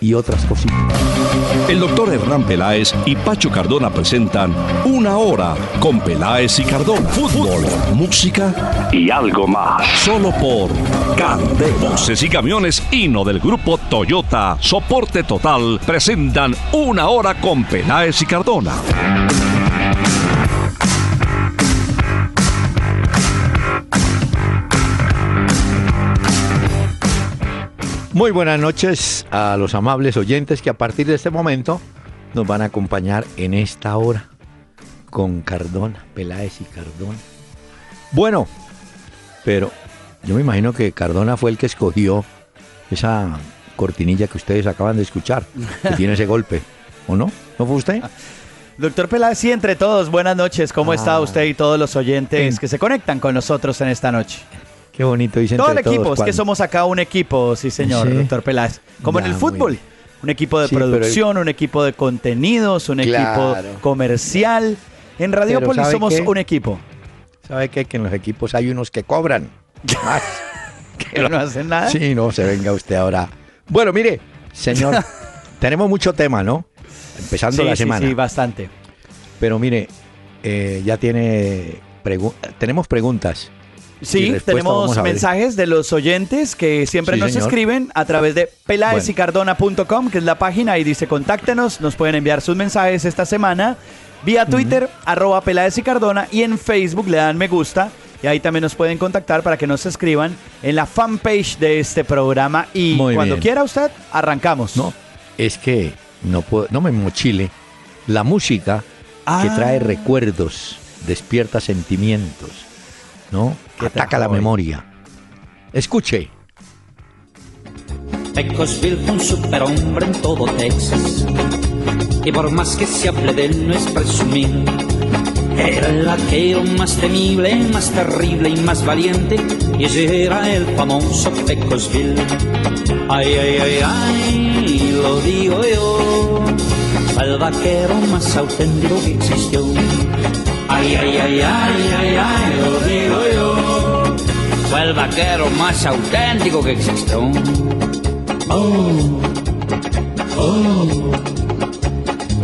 y otras cositas. El doctor Hernán Peláez y Pacho Cardona presentan Una Hora con Peláez y Cardona. Fútbol, música y algo más. Solo por Candela. Voces y camiones Hino del grupo Toyota, soporte total, presentan Una Hora con Peláez y Cardona. Muy buenas noches a los amables oyentes que a partir de este momento nos van a acompañar en esta hora con Cardona, Peláez y Cardona. Bueno, pero yo me imagino que Cardona fue el que escogió esa cortinilla que ustedes acaban de escuchar, que tiene ese golpe, ¿o no? ¿No fue usted? Doctor Peláez, sí, entre todos, buenas noches. ¿Cómo está Ah. usted y todos los oyentes En- que se conectan con nosotros en esta noche? Qué bonito dicen Todo el equipo, todos es que somos acá un equipo, sí señor, Sí. doctor Peláez. Como en el fútbol, un equipo de Sí, pero producción, un equipo de contenidos, un Claro. equipo comercial. En Radiópolis ¿sabe somos qué? un equipo. ¿Sabe qué? Que en los equipos hay unos que cobran más. Que no hacen nada. Sí, no, se venga usted ahora. Bueno, mire, señor, tenemos mucho tema, ¿no? Empezando Sí, la sí, semana. sí, bastante. Pero mire, eh, ya tiene... pregu- tenemos preguntas. Sí, tenemos mensajes de los oyentes que siempre Sí, nos señor. escriben a través de pelaesycardona.com, que es la página, y dice contáctenos, nos pueden enviar sus mensajes esta semana vía Twitter, arroba Peláez y Cardona, y en Facebook le dan me gusta, y ahí también nos pueden contactar para que nos escriban en la fanpage de este programa, y Muy cuando bien. quiera usted, arrancamos. No, es que no, puedo, no me mochile. La música que Ah. trae recuerdos, despierta sentimientos, ¿no? ¿Qué Ataca la hoy? memoria. Escuche. Pecosville fue un superhombre en todo Texas. Y por más que se hable de él, no es presumir. Era el vaquero más temible, más terrible y más valiente. Y ese era el famoso Pecosville. Ay, ay, ay, ay, lo digo yo. El vaquero más auténtico que existió. Ay, ay, ay, ay, ay, ay, lo digo yo. Fue el vaquero más auténtico que existió.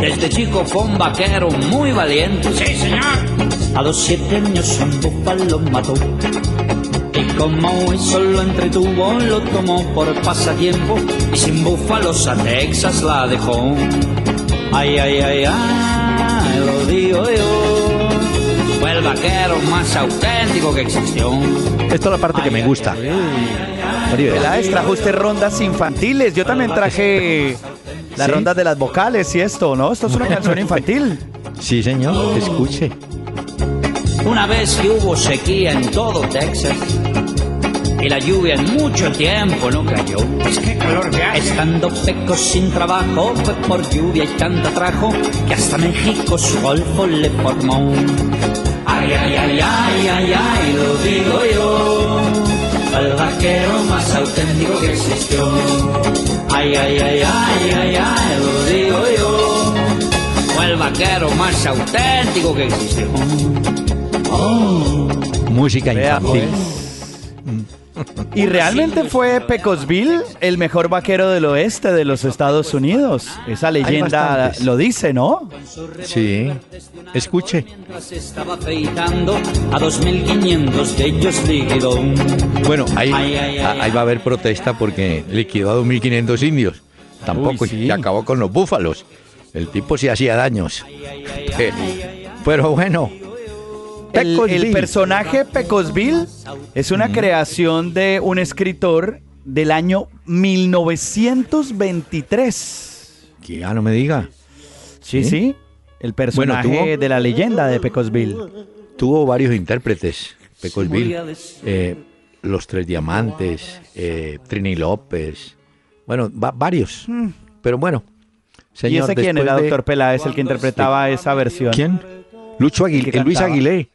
Desde chico fue un vaquero muy valiente. Sí, señor. A los siete años un búfalo mató. Y como eso lo entretuvo, lo tomó por pasatiempo. Y sin búfalos a Texas la dejó. Ay, ay, ay, ay, lo digo yo. Vaquero más auténtico que existió. Esta es la parte que me gusta. Peláez, trajo usted rondas infantiles, yo también traje las ¿Sí? rondas de las vocales y esto, ¿no? Esto es una canción infantil. Sí, señor, escuche. Una vez que hubo sequía en todo Texas y la lluvia en mucho tiempo no cayó. Es que calor que hace. Estando Pecos sin trabajo, fue por lluvia y tanta trajo que hasta México su golfo le formó. Ay, ay, ay, ay, ay, ay, lo digo yo. El vaquero más auténtico que existió. Ay, ay, ay, ay, ay, ay, lo digo yo. Fue el vaquero más auténtico que existió. Música Vea, infantil. Y realmente fue Pecosville el mejor vaquero del oeste de los Estados Unidos. Esa leyenda lo dice, ¿no? Sí. Escuche. Mientras estaba afeitando a 2.500 de ellos liquidó. Bueno, ahí, va a haber protesta porque liquidó a 2.500 indios. Tampoco, Uy, sí. y acabó con los búfalos. El tipo sí hacía daños. Eh, Pero bueno. El, personaje Pecosville es una creación de un escritor del año 1923. Que ya no me diga. Sí, ¿Sí? sí. El personaje tuvo- de la leyenda de Pecosville. Tuvo varios intérpretes. Pecosville. eh, los Tres Diamantes. eh, Trini López. Bueno, va- varios. Pero bueno. ¿Y Señor, ese quién era, de- doctor Peláez, el que interpretaba esa versión? ¿Quién? Lucho Aguilé, Luis. Aguilé.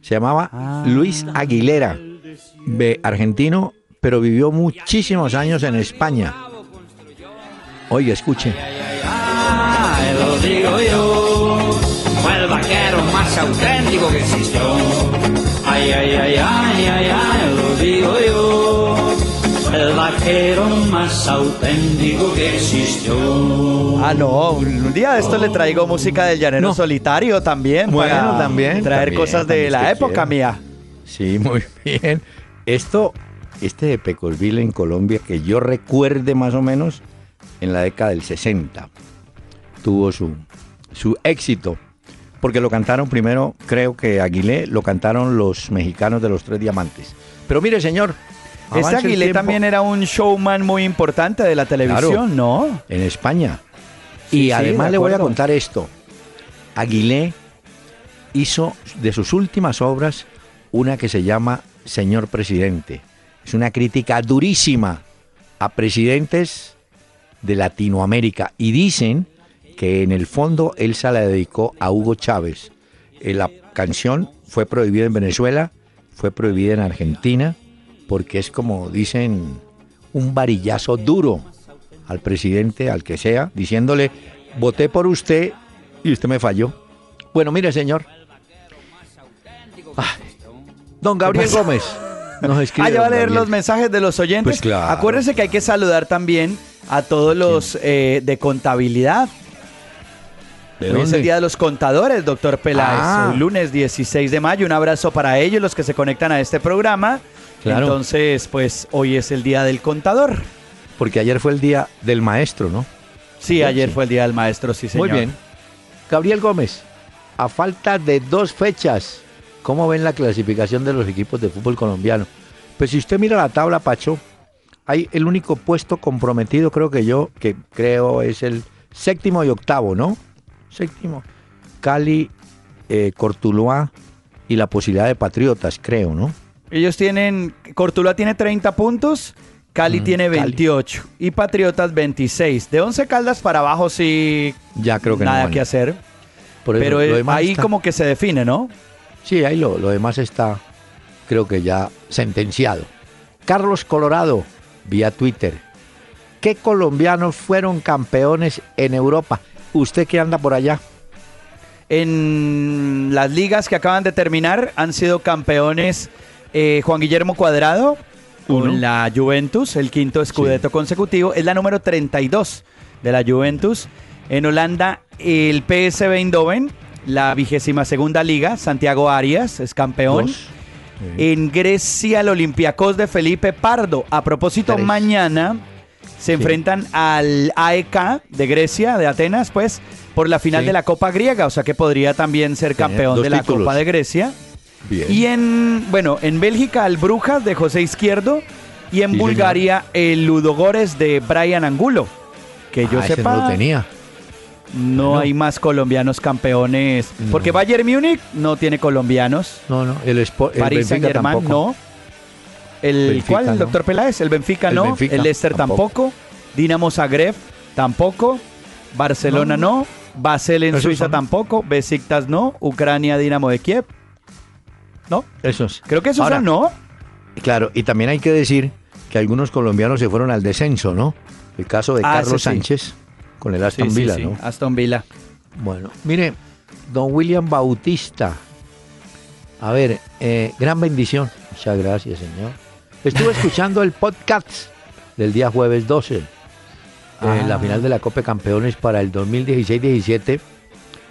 Se llamaba Ah. Luis Aguilera, ve- argentino, pero vivió muchísimos años en España. Oiga, escuche. Ay, lo digo yo, fue el vaquero más auténtico que existió. Ay, ay, ay, ay, ay, ay, lo digo yo, vaquero más auténtico que existió. Ah, no, un día de esto le traigo música del llanero No. solitario también. Bueno, para también, Traer también, cosas de la época mía. Sí, muy bien. Esto, este de Pecosville en Colombia, que yo recuerde más o menos en la década del 60, tuvo su, su éxito. Porque lo cantaron primero, creo que Aguilé, lo cantaron los mexicanos de los Tres Diamantes. Pero mire, señor. Este el Aguilé también era un showman muy importante de la televisión, ¿no? En España. Sí, y además de le voy a contar esto. Aguilé hizo de sus últimas obras una que se llama Señor Presidente. Es una crítica durísima a presidentes de Latinoamérica y dicen que en el fondo él se la dedicó a Hugo Chávez. Eh, La canción fue prohibida en Venezuela, fue prohibida en Argentina, porque es como dicen un varillazo duro al presidente, al que sea, diciéndole, voté por usted y usted me falló. Bueno, mire, señor. Ay, don Gabriel? Gómez nos escribe. Ah, ya va a leer Gabriel. los mensajes de los oyentes. Pues claro. Acuérdense que hay que saludar también a todos los eh, de contabilidad. ¿De Hoy es el Día de los Contadores, doctor Peláez. Ah. Lunes 16 de mayo. Un abrazo para ellos, los que se conectan a este programa. Claro. Entonces, pues hoy es el Día del Contador. Porque ayer fue el día del maestro, ¿no? Sí, ayer Sí. fue el Día del Maestro, sí, señor. Muy bien. Gabriel Gómez, a falta de dos fechas, ¿cómo ven la clasificación de los equipos de fútbol colombiano? Pues si usted mira la tabla, Pacho, hay el único puesto comprometido, creo que yo, que creo es el séptimo y octavo, ¿no? Séptimo. Cali, eh, Cortuluá y la posibilidad de Patriotas, creo, ¿no? Ellos tienen, Cortuluá tiene 30 puntos, Cali Mm, tiene Cali. 28 y Patriotas 26. De 11 Caldas para abajo sí, Ya creo que no nada van. que hacer. Por eso, Pero eh, ahí está- como que se define, ¿no? Sí, ahí lo, lo demás está, creo que ya sentenciado. Carlos Colorado, vía Twitter. ¿Qué colombianos fueron campeones en Europa? Usted que anda por allá. En las ligas que acaban de terminar han sido campeones eh, Juan Guillermo Cuadrado Uno. con la Juventus, el quinto escudeto consecutivo. Es la número 32 de la Juventus. En Holanda, el PSV Eindhoven, la vigésima segunda liga. Santiago Arias es campeón. Dos. En Grecia, el Olympiacos de Felipe Pardo. A propósito, Tres. mañana se enfrentan al AEK de Grecia, de Atenas, pues, por la final Sí. de la Copa Griega. O sea que podría también ser campeón de la títulos. Copa de Grecia. Bien. Y en, bueno, en Bélgica, el Brujas de José Izquierdo. Y en Sí, Bulgaria, el Ludogores de Brian Angulo. Que yo Ah, sepa, no lo tenía. no hay más colombianos campeones. No. Porque Bayern Múnich no tiene colombianos. No, no. El, Spo- el París Saint Germain tampoco. no. El no. doctor Peláez, el Benfica El no, Benfica, el Leicester tampoco. tampoco. Dinamo Zagreb tampoco, Barcelona no, Basel en Esos Suiza son. tampoco, Besiktas no, Ucrania Dinamo de Kiev. ¿No? Esos. Creo que esos Ahora, son no. Claro, y también hay que decir que algunos colombianos se fueron al descenso, ¿no? El caso de Ah, Carlos sí, sí. Sánchez con el Aston Sí, Villa, ¿no? Aston Villa. Bueno, mire, don William Bautista. A ver, eh, gran bendición. Muchas gracias, señor. Estuve escuchando el podcast del día jueves 12, eh, Ah. la final de la Copa de Campeones para el 2016-17,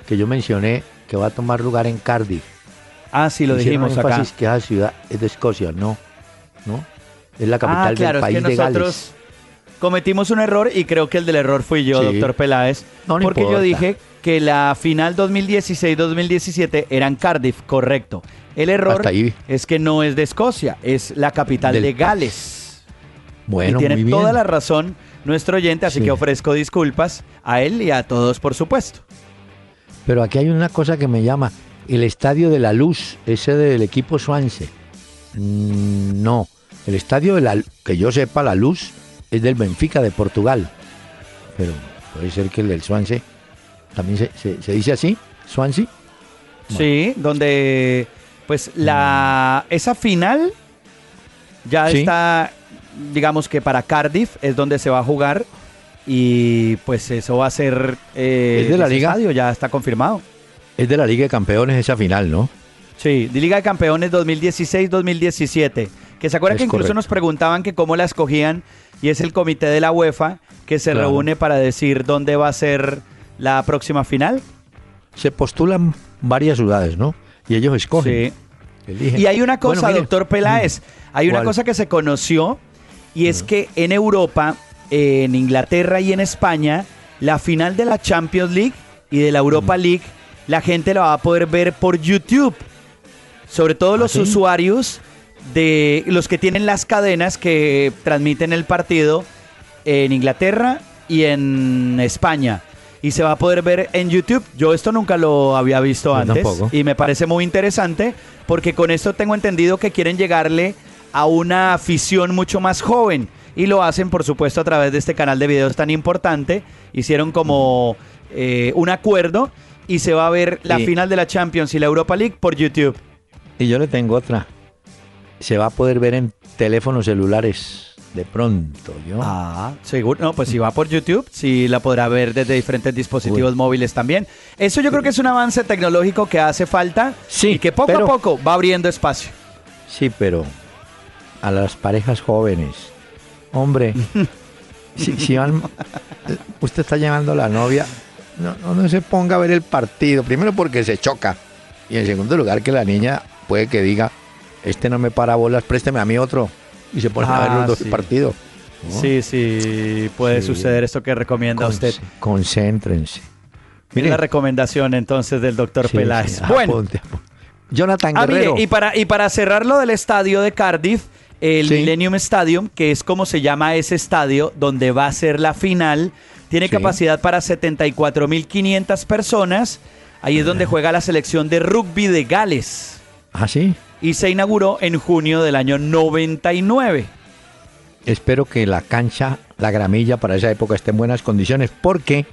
que yo mencioné que va a tomar lugar en Cardiff. Ah, sí, lo Hicieron dijimos acá. que esa ciudad es de Escocia, no, ¿no? Es la Ah, capital claro, del es que país de Gales. nosotros cometimos un error y creo que el del error fui yo, Sí. doctor Peláez. No, no porque yo dije que la final 2016-2017 eran Cardiff, correcto. El error es que no es de Escocia, es la capital Del de país. Gales. Bueno, y tiene muy bien. toda la razón nuestro oyente, así Sí. que ofrezco disculpas a él y a todos, por supuesto. Pero aquí hay una cosa que me llama. El Estadio de la Luz, ese del equipo Swansea. Mm, no. El Estadio de la que yo sepa, la Luz, es del Benfica de Portugal. Pero puede ser que el del Swansea también se, se- se dice así, Swansea. Sí, donde pues la esa final ya está, digamos que para Cardiff es donde se va a jugar y pues eso va a ser eh, ¿Es de la liga ya está confirmado. Es de la Liga de Campeones esa final, ¿no? Sí, de Liga de Campeones 2016-2017. Que se acuerdan que incluso nos preguntaban que cómo la escogían y es el comité de la UEFA que se reúne para decir dónde va a ser la próxima final. Se postulan varias ciudades, ¿no? Y ellos escogen. Sí. Y hay una cosa, doctor Peláez, hay una cosa que se conoció y es que en Europa, en Inglaterra y en España, la final de la Champions League y de la Europa League, la gente la va a poder ver por YouTube. Sobre todo los ¿Ah, usuarios de los que tienen las cadenas que transmiten el partido en Inglaterra y en España. Y se va a poder ver en YouTube. Yo esto nunca lo había visto antes. Y me parece muy interesante porque con esto tengo entendido que quieren llegarle a una afición mucho más joven. Y lo hacen, por supuesto, a través de este canal de videos tan importante. Hicieron como eh, un acuerdo y se va a ver la final de la Champions y la Europa League por YouTube. Y yo le tengo otra se va a poder ver en teléfonos celulares de pronto, ¿yo? Ah, seguro. No, pues si va por YouTube, sí la podrá ver desde diferentes dispositivos móviles también. Eso yo creo que es un avance tecnológico que hace falta sí, y que poco a poco va abriendo espacio. Sí, pero a las parejas jóvenes, hombre, si, van, usted está llamando a la novia, no, no se ponga a ver el partido. Primero porque se choca y en segundo lugar que la niña puede que diga, este no me para bolas, présteme a mí otro. Y se ponen a ver los ah, dos partidos. Sí, sí, puede suceder esto que recomienda usted. Concéntrense. Mire la recomendación entonces del doctor Peláez. bueno, Jonathan ah, Guerrero. y, para, y para cerrar lo del estadio de Cardiff, el Millennium Stadium, que es como se llama ese estadio donde va a ser la final, tiene capacidad para 74.500 personas. Ahí es donde juega la selección de rugby de Gales. Ah, sí y se inauguró en junio del año 99. Espero que la cancha, la gramilla para esa época esté en buenas condiciones porque,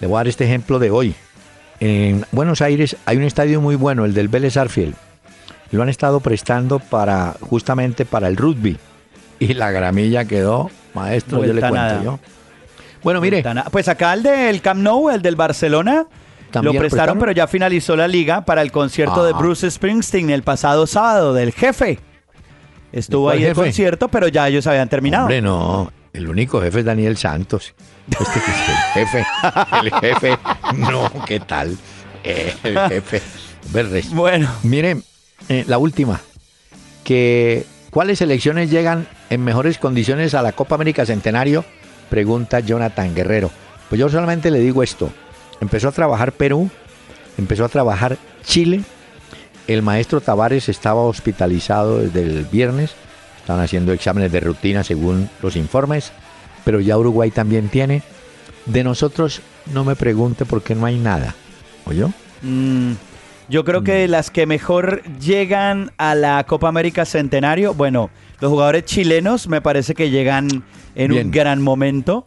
le voy a dar este ejemplo de hoy. En Buenos Aires hay un estadio muy bueno, el del Vélez Arfield. Lo han estado prestando para justamente para el rugby y la gramilla quedó, maestro, yo le cuento yo. Bueno, mire, pues acá el del Camp Nou, el del Barcelona, lo prestaron, pero ya finalizó la liga para el concierto de Bruce Springsteen el pasado sábado del jefe. Estuvo ahí el concierto, pero ya ellos habían terminado. Hombre, no. El único jefe es Daniel Santos. Este que es el jefe. El jefe. No, ¿qué tal? El jefe. Bueno. Miren, eh, la última. Que, ¿Cuáles selecciones llegan en mejores condiciones a la Copa América Centenario? Pregunta Jonathan Guerrero. Pues yo solamente le digo esto. Empezó a trabajar Perú, empezó a trabajar Chile. El maestro Tavares estaba hospitalizado desde el viernes. Están haciendo exámenes de rutina según los informes. Pero ya Uruguay también tiene. De nosotros no me pregunte por qué no hay nada. ¿Oyó? Mm, yo creo que mm. las que mejor llegan a la Copa América Centenario, bueno, los jugadores chilenos me parece que llegan en un gran momento.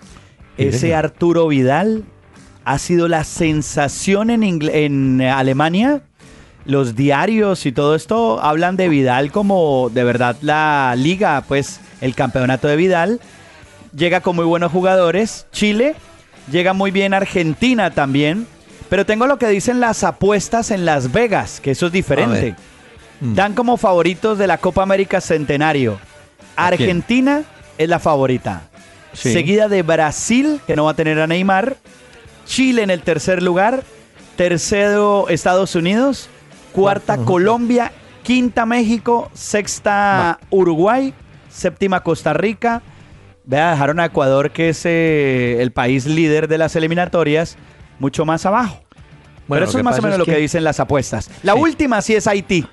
Ese Arturo Vidal, ha sido la sensación en, en Alemania. Los diarios y todo esto hablan de Vidal como de verdad la liga, pues el campeonato de Vidal. Llega con muy buenos jugadores. Chile llega muy bien Argentina también. Pero tengo lo que dicen las apuestas en Las Vegas, que eso es diferente. Mm. Dan como favoritos de la Copa América Centenario. Argentina es la favorita. Seguida de Brasil, que no va a tener a Neymar. Chile en el tercer lugar, tercero Estados Unidos, cuarta Colombia, quinta México, sexta Uruguay, séptima Costa Rica. Vea, dejaron a Ecuador, que es eh, el país líder de las eliminatorias, mucho más abajo. Bueno, pero eso es más o menos lo que dicen las apuestas. La última sí es Haití.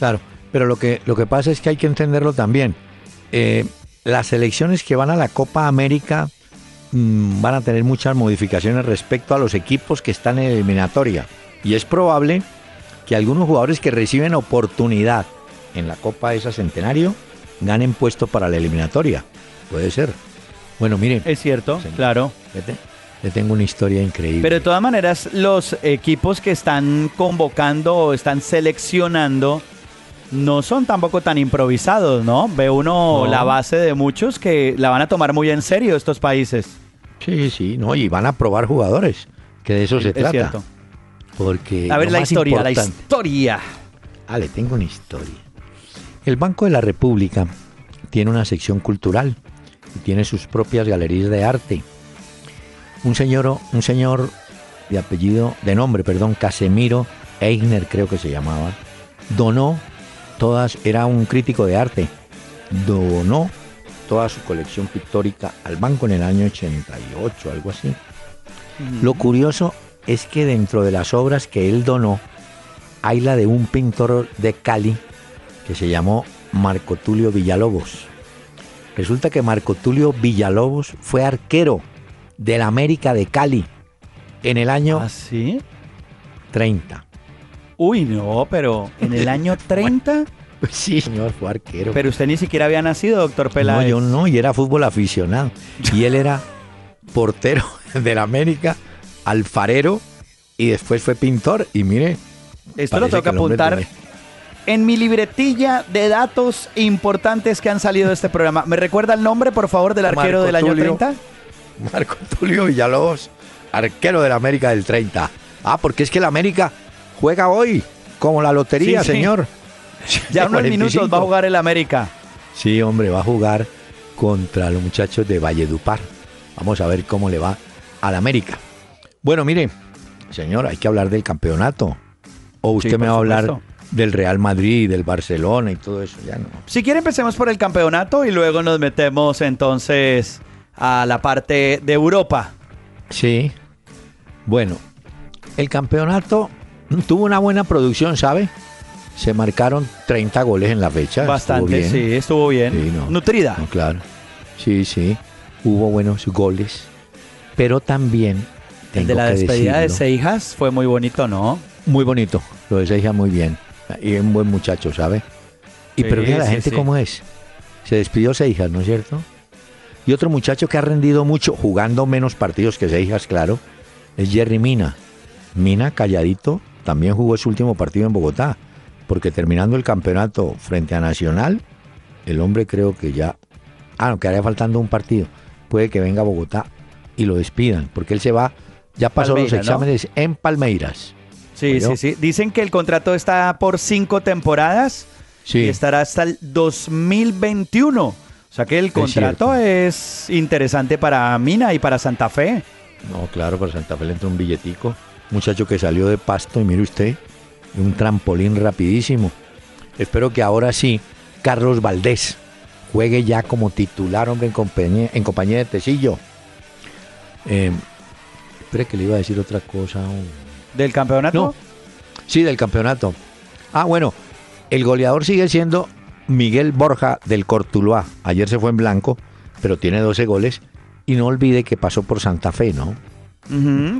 Claro, pero lo que, lo que pasa es que hay que entenderlo también. Eh, las elecciones que van a la Copa América Mm, van a tener muchas modificaciones respecto a los equipos que están en eliminatoria. Y es probable que algunos jugadores que reciben oportunidad en la Copa de esa Centenario ganen puesto para la eliminatoria. Puede ser. Bueno, miren. Es cierto, claro. Le tengo una historia increíble. Pero de todas maneras, los equipos que están convocando o están seleccionando no son tampoco tan improvisados, ¿no? Ve uno la base de muchos que la van a tomar muy en serio estos países. Sí, sí, no, y van a probar jugadores, que de eso se trata. Cierto. Porque a ver la historia, la historia. Ah, le tengo una historia. El Banco de la República tiene una sección cultural y tiene sus propias galerías de arte un señor, un señor de apellido, de nombre, perdón, Casemiro Eigner creo que se llamaba, donó todas, era un crítico de arte, donó toda su colección pictórica al banco en el año 88, algo así. Lo curioso es que dentro de las obras que él donó, hay la de un pintor de Cali que se llamó Marco Tulio Villalobos. Resulta que Marco Tulio Villalobos fue arquero del América de Cali en el año ¿Ah, sí? 30. Uy, no, pero en el año 30. sí, señor, fue arquero. Pero usted ni siquiera había nacido, doctor Peláez. No, yo no, y era fútbol aficionado. Y él era portero del América, alfarero, y después fue pintor. Y mire. Esto lo tengo que apuntar en mi libretilla de datos importantes que han salido de este programa. ¿Me recuerda el nombre, por favor, del arquero del año 30? Marco Tulio Villalobos, arquero del América del 30. Ah, porque es que el América juega hoy, como la lotería, señor. Ya unos minutos va a jugar el América. Sí, hombre, va a jugar contra los muchachos de Valledupar. Vamos a ver cómo le va al América. Bueno, mire, señor, hay que hablar del campeonato. O usted me va a hablar del Real Madrid, del Barcelona y todo eso. Ya no. Si quiere, empecemos por el campeonato y luego nos metemos entonces a la parte de Europa. Sí. Bueno, el campeonato tuvo una buena producción, ¿sabe? Se marcaron 30 goles en la fecha. Bastante, sí, estuvo bien. Nutrida. claro. Sí, sí. Hubo buenos goles. Pero también. El de la despedida de Seijas fue muy bonito, ¿no? Muy bonito. Lo de Seijas muy bien. Y un buen muchacho, ¿sabe? Y pero mira la gente cómo es. Se despidió Seijas, ¿no es cierto? Y otro muchacho que ha rendido mucho, jugando menos partidos que Seijas, claro, es Jerry Mina. Mina, calladito, también jugó su último partido en Bogotá, porque terminando el campeonato frente a Nacional, el hombre creo que ya, ah, no, quedaría faltando un partido, puede que venga a Bogotá y lo despidan, porque él se va, ya pasó los exámenes en Palmeiras. Sí, sí, sí. Dicen que el contrato está por cinco temporadas y estará hasta el 2021. O sea que el contrato es, interesante para Mina y para Santa Fe. No, claro, para Santa Fe le entra un billetico. Muchacho que salió de pasto y mire usted, un trampolín rapidísimo. Espero que ahora sí, Carlos Valdés juegue ya como titular, hombre, en compañía, en compañía de Tecillo. Eh, espere que le iba a decir otra cosa. ¿Del campeonato? Sí, del campeonato. Ah, bueno, el goleador sigue siendo Miguel Borja del Cortuluá. Ayer se fue en blanco, pero tiene 12 goles. Y no olvide que pasó por Santa Fe, ¿no?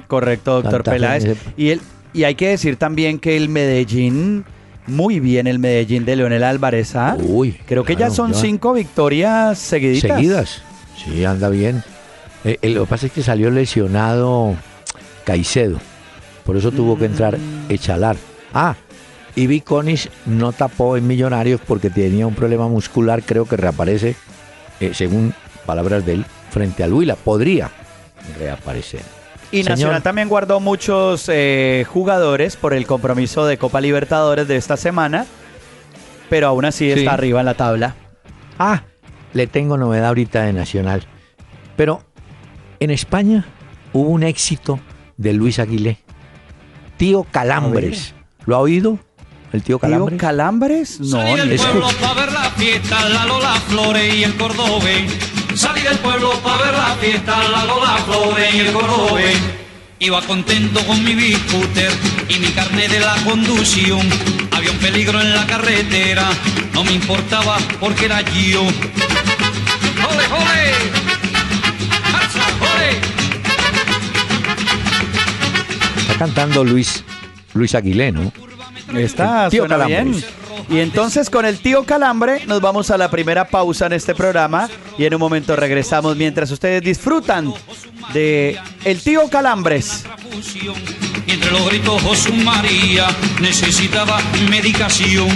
Correcto, doctor Peláez. Y, el, y hay que decir también que el Medellín, muy bien el Medellín de Leonel Álvarez. ¿ah? Uy, Creo que ya son cinco victorias seguiditas. Seguidas. Sí, anda bien. Eh, eh, lo que pasa es que salió lesionado Caicedo. Por eso tuvo que entrar mm. Echalar. Ah, y Viconis no tapó en Millonarios porque tenía un problema muscular, creo que reaparece, eh, según palabras de él, frente a Huila. Podría reaparecer. Y Nacional también guardó muchos eh, jugadores por el compromiso de Copa Libertadores de esta semana, pero aún así está arriba en la tabla. Ah, le tengo novedad ahorita de Nacional. Pero en España hubo un éxito de Luis Aguilé. Tío Calambres. ¿Lo ha oído? el tío Calambres. ¿Tío Calambres? No, Salí del pueblo para ver la fiesta, la Lola Flores y el Cordobé. Salí del pueblo para ver la fiesta, la Lola Flores y el Cordobé. Iba contento con mi scooter y mi carne de la conducción. Había un peligro en la carretera, no me importaba porque era yo. ¡Jole, jole! jole! Está cantando Luis, Luis Aguilé, ¿no? Está, tío suena bien. Y entonces con el tío Calambre nos vamos a la primera pausa en este programa y en un momento regresamos mientras ustedes disfrutan de el tío Calambres. Y entre los gritos José María necesitaba medicación.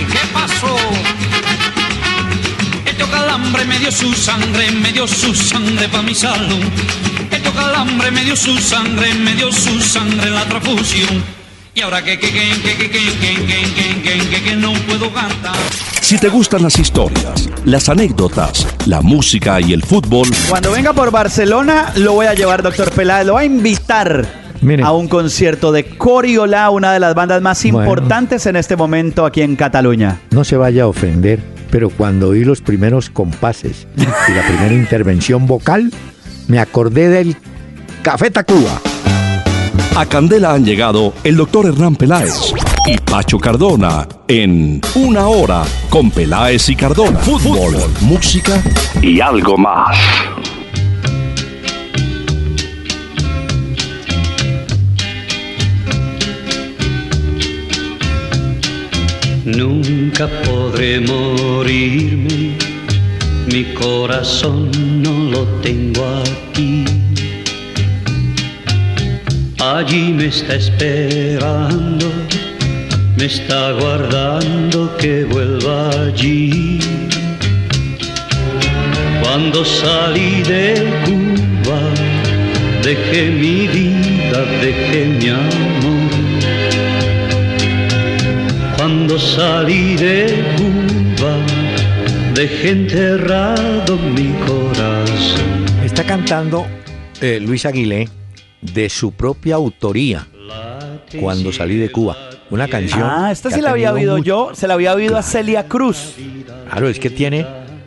¿Y qué pasó? El tío Calambre me dio su sangre, me dio su sangre para mi salud. El tío Calambre me dio su sangre, me dio su sangre la transfusión. Y ahora que, que, que, que, que, que, que, que, que, que, que no puedo cantar. Si te gustan las historias, las anécdotas, la música y el fútbol, Cuando venga por Barcelona lo voy a llevar, doctor Peláez, lo voy a invitar Mire. a un concierto de Coriola, una de las bandas más Bueno. importantes en este momento aquí en Cataluña. No se vaya a ofender, pero cuando oí los primeros compases y la primera intervención vocal, me acordé del Café Tacuba. A Candela han llegado el doctor Hernán Peláez y Pacho Cardona en Una Hora con Peláez y Cardona. Fútbol, música y algo más. Nunca podré morirme, mi corazón no lo tengo aquí. Allí me está esperando, me está guardando que vuelva allí. Cuando salí de Cuba, dejé mi vida, dejé mi amor. Cuando salí de Cuba, dejé enterrado mi corazón. Está cantando eh, Luis Aguilé de su propia autoría cuando salí de Cuba. Una canción. Ah, esta que sí la había oído yo, se la había oído a Celia Cruz. Claro, es que tiene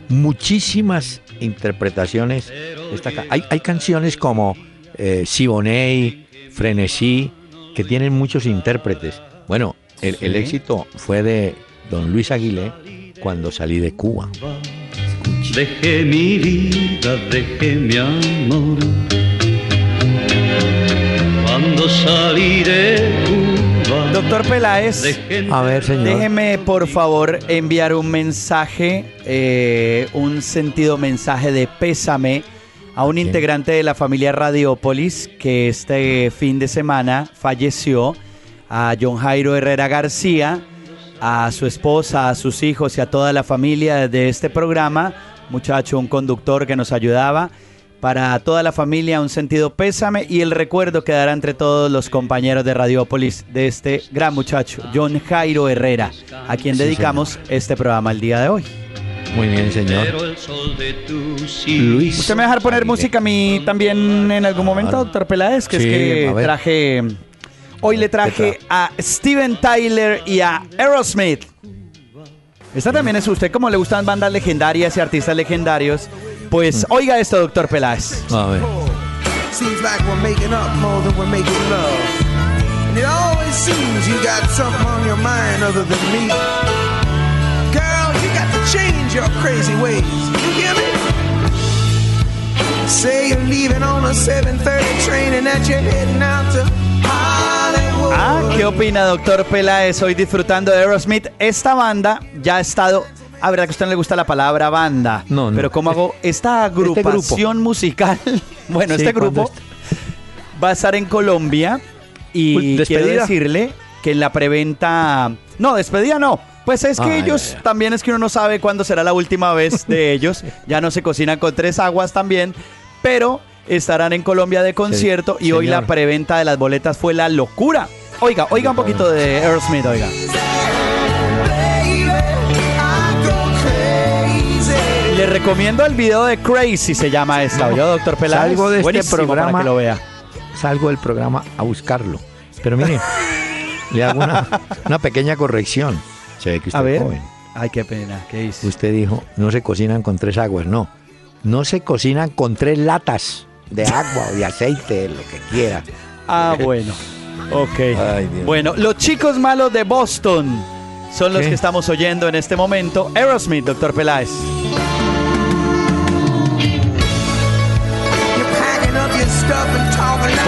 muchísimas interpretaciones. Esta ca- hay, hay canciones como eh, Siboney, Frenesí, que tienen muchos intérpretes. Bueno, el, el éxito fue de don Luis Aguilé cuando salí de Cuba. Dejé mi vida, dejé mi amor. Cuando salí de Cuba, Doctor Peláez, A ver, señor. déjeme por favor enviar un mensaje, eh, un sentido mensaje de pésame a un integrante de la familia Radiopolis que este fin de semana falleció, a John Jairo Herrera García, a su esposa, a sus hijos y a toda la familia de este programa, muchacho, un conductor que nos ayudaba. Para toda la familia un sentido pésame y el recuerdo quedará entre todos los compañeros de Radiopolis de este gran muchacho, John Jairo Herrera, a quien Sí, dedicamos este programa el día de hoy. Muy bien, señor. Luis. ¿Usted me va a dejar poner música a mí también en algún momento, doctor Peláez? Que Sí, es que traje... Hoy le traje a Steven Tyler y a Aerosmith. Esta también es usted, como le gustan bandas legendarias y artistas legendarios. Pues Mm. oiga esto, doctor Peláez. A ver. Seems like we're making up more than we're making love. And it always seems you got something on your mind other than me. Girl, you got to change your crazy ways. You hear me? Say you're leaving on a 7:30 train and that you're heading out to Hollywood. Ah, ¿qué opina, doctor Peláez? Hoy disfrutando de Aerosmith. Esta banda ya ha estado. A verdad que a usted no le gusta la palabra banda. No, no. Pero ¿cómo hago esta grupo. agrupación musical? Bueno, Sí, este ¿cuándo grupo va a estar en Colombia y Uy, quiero ¿despedida? decirle que en la preventa... No, despedida no. Pues es que ellos también es que uno no sabe cuándo será la última vez de ellos. Ya no se cocinan con tres aguas también, pero estarán en Colombia de concierto y hoy la preventa de las boletas fue la locura. Oiga, oiga un poquito de Aerosmith, oiga. Le recomiendo el video de Crazy, se llama esta. ¿Oyó, doctor Peláez? Salgo de este programa. Para que lo vea. Salgo del programa a buscarlo. Pero mire, le hago una, una pequeña corrección. Se ve que usted A ver. es joven. Ay, qué pena. ¿Qué dice? Usted dijo, no se cocinan con tres aguas, no. No se cocinan con tres latas de agua o de aceite, lo que quiera. Ah, bueno. Ok. Ay. Bueno, los chicos malos de Boston son los que estamos oyendo en este momento. Aerosmith, doctor Peláez.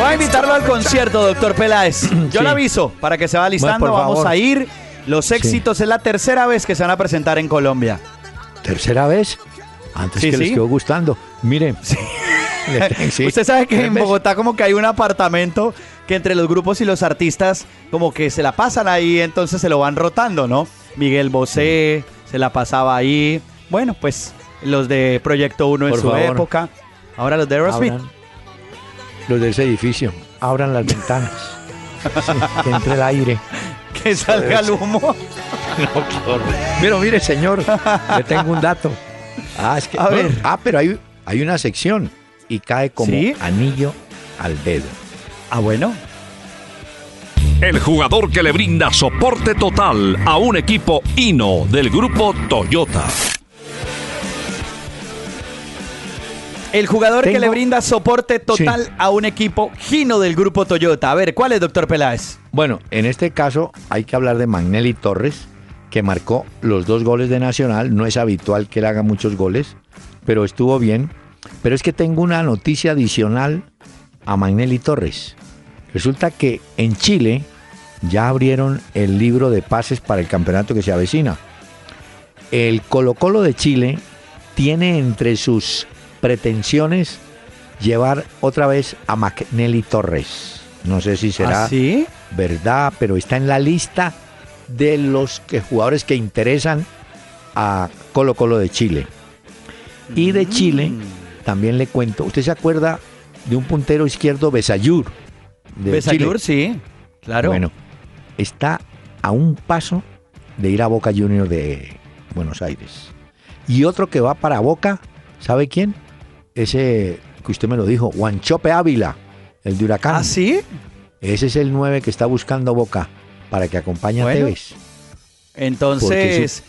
Voy a invitarlo al concierto, doctor Peláez. Yo Sí. le aviso para que se va listando. Bueno, por Vamos favor. a ir Los éxitos es la tercera vez que se van a presentar en Colombia. ¿Tercera vez? Antes Sí, que les sí. quedó gustando. Miren. Sí. Usted sabe que en. Bogotá como que hay un apartamento que entre los grupos y los artistas como que se la pasan ahí, entonces se lo van rotando, ¿no? Miguel Bosé se la pasaba ahí. Bueno, pues los de Proyecto 1 en Por su favor. época. Ahora los de Aerosmith. Abran los de ese edificio. Abran las ventanas. Sí, que entre el aire. Que salga el humo. Pero mire, señor, le tengo un dato. Ah, es que, A no, ver. ah, pero hay, hay una sección y cae como ¿Sí? anillo al dedo. Ah, bueno. El jugador que le brinda soporte total a un equipo Hino del grupo Toyota. El jugador que le brinda soporte total Sí. a un equipo Gino del grupo Toyota. A ver, ¿cuál es, doctor Peláez? Bueno, en este caso hay que hablar de Magnelli Torres, que marcó los dos goles de Nacional. No es habitual que él haga muchos goles, pero estuvo bien. Pero es que tengo una noticia adicional a Magnelli Torres. Resulta que en Chile ya abrieron el libro de pases para el campeonato que se avecina. El Colo Colo de Chile tiene entre sus pretensiones llevar otra vez a Magnelli Torres. No sé si será ¿Ah, sí? verdad, pero está en la lista de los que, jugadores que interesan a Colo Colo de Chile. Y de Chile también le cuento, ¿usted se acuerda de un puntero izquierdo Besayur? Besayur, sí. Claro. Bueno, está a un paso de ir a Boca Junior de Buenos Aires. Y otro que va para Boca, ¿sabe quién? Ese que usted me lo dijo, Juanchope Ávila, el de Huracán. ¿Ah, sí? Ese es el 9 que está buscando Boca para que acompañe a. Tevez. Entonces,